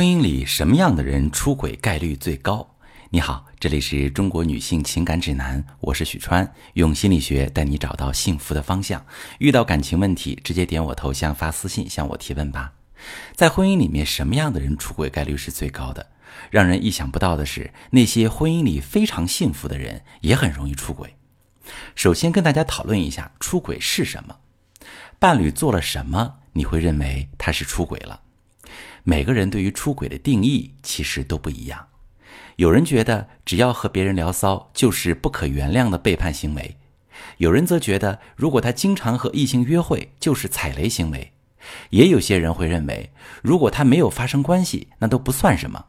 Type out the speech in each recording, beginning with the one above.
婚姻里什么样的人出轨概率最高？你好，这里是中国女性情感指南，我是许川，用心理学带你找到幸福的方向。遇到感情问题，直接点我头像发私信向我提问吧。在婚姻里面，什么样的人出轨概率是最高的？让人意想不到的是，那些婚姻里非常幸福的人也很容易出轨。首先跟大家讨论一下出轨是什么，伴侣做了什么，你会认为他是出轨了？每个人对于出轨的定义其实都不一样，有人觉得只要和别人聊骚就是不可原谅的背叛行为，有人则觉得如果他经常和异性约会就是踩雷行为，也有些人会认为如果他没有发生关系那都不算什么。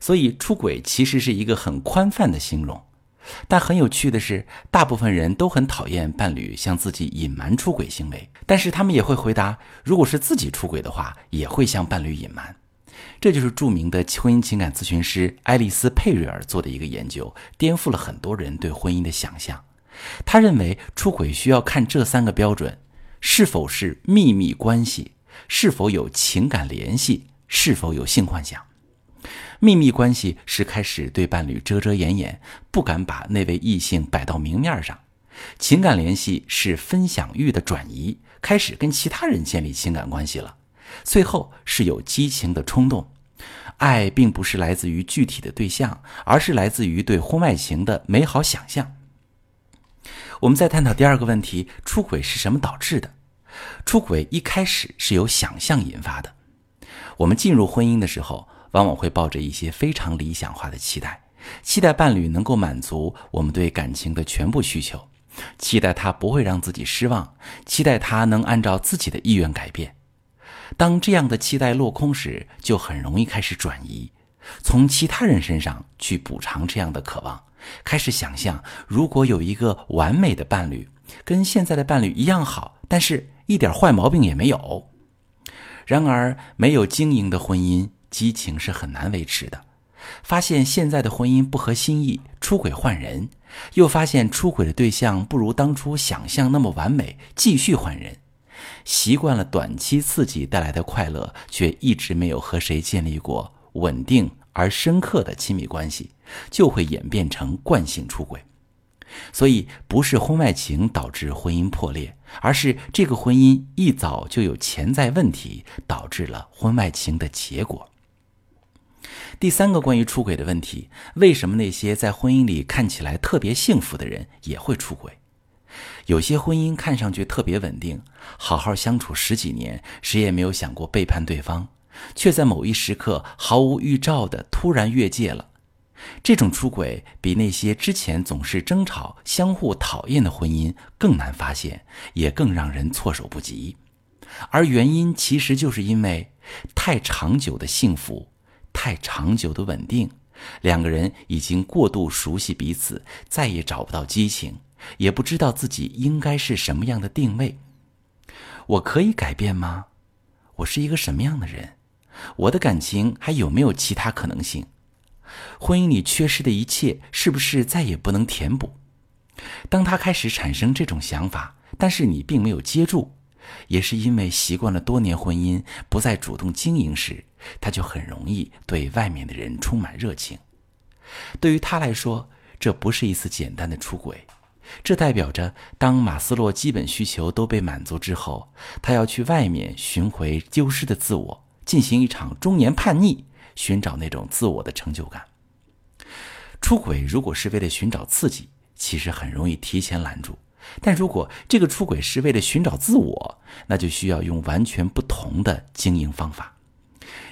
所以出轨其实是一个很宽泛的形容。但很有趣的是，大部分人都很讨厌伴侣向自己隐瞒出轨行为，但是他们也会回答，如果是自己出轨的话，也会向伴侣隐瞒。这就是著名的婚姻情感咨询师爱丽丝·佩瑞尔做的一个研究，颠覆了很多人对婚姻的想象。他认为，出轨需要看这三个标准：是否是秘密关系，是否有情感联系，是否有性幻想。秘密关系是开始对伴侣遮遮掩掩，不敢把那位异性摆到明面上；情感联系是分享欲的转移，开始跟其他人建立情感关系了；最后是有激情的冲动。爱并不是来自于具体的对象，而是来自于对婚外情的美好想象。我们再探讨第二个问题：出轨是什么导致的？出轨一开始是由想象引发的。我们进入婚姻的时候。往往会抱着一些非常理想化的期待，期待伴侣能够满足我们对感情的全部需求，期待他不会让自己失望，期待他能按照自己的意愿改变。当这样的期待落空时，就很容易开始转移，从其他人身上去补偿这样的渴望，开始想象如果有一个完美的伴侣，跟现在的伴侣一样好，但是一点坏毛病也没有。然而，没有经营的婚姻。激情是很难维持的，发现现在的婚姻不合心意，出轨换人，又发现出轨的对象不如当初想象那么完美，继续换人，习惯了短期刺激带来的快乐，却一直没有和谁建立过稳定而深刻的亲密关系，就会演变成惯性出轨。所以，不是婚外情导致婚姻破裂，而是这个婚姻一早就有潜在问题，导致了婚外情的结果。第三个关于出轨的问题：为什么那些在婚姻里看起来特别幸福的人也会出轨？有些婚姻看上去特别稳定，好好相处十几年，谁也没有想过背叛对方，却在某一时刻毫无预兆的突然越界了。这种出轨比那些之前总是争吵、相互讨厌的婚姻更难发现，也更让人措手不及。而原因其实就是因为太长久的幸福。太长久的稳定，两个人已经过度熟悉彼此，再也找不到激情，也不知道自己应该是什么样的定位。我可以改变吗？我是一个什么样的人？我的感情还有没有其他可能性？婚姻里缺失的一切，是不是再也不能填补？当他开始产生这种想法，但是你并没有接住。也是因为习惯了多年婚姻，不再主动经营时，他就很容易对外面的人充满热情。对于他来说，这不是一次简单的出轨，这代表着当马斯洛基本需求都被满足之后，他要去外面寻回丢失的自我，进行一场中年叛逆，寻找那种自我的成就感。出轨如果是为了寻找刺激，其实很容易提前拦住。但如果这个出轨是为了寻找自我，那就需要用完全不同的经营方法。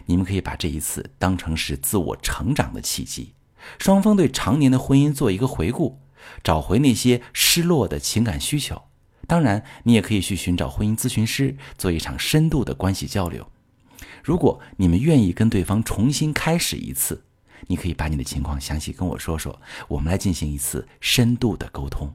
你们可以把这一次当成是自我成长的契机，双方对常年的婚姻做一个回顾，找回那些失落的情感需求。当然，你也可以去寻找婚姻咨询师做一场深度的关系交流。如果你们愿意跟对方重新开始一次，你可以把你的情况详细跟我说说，我们来进行一次深度的沟通。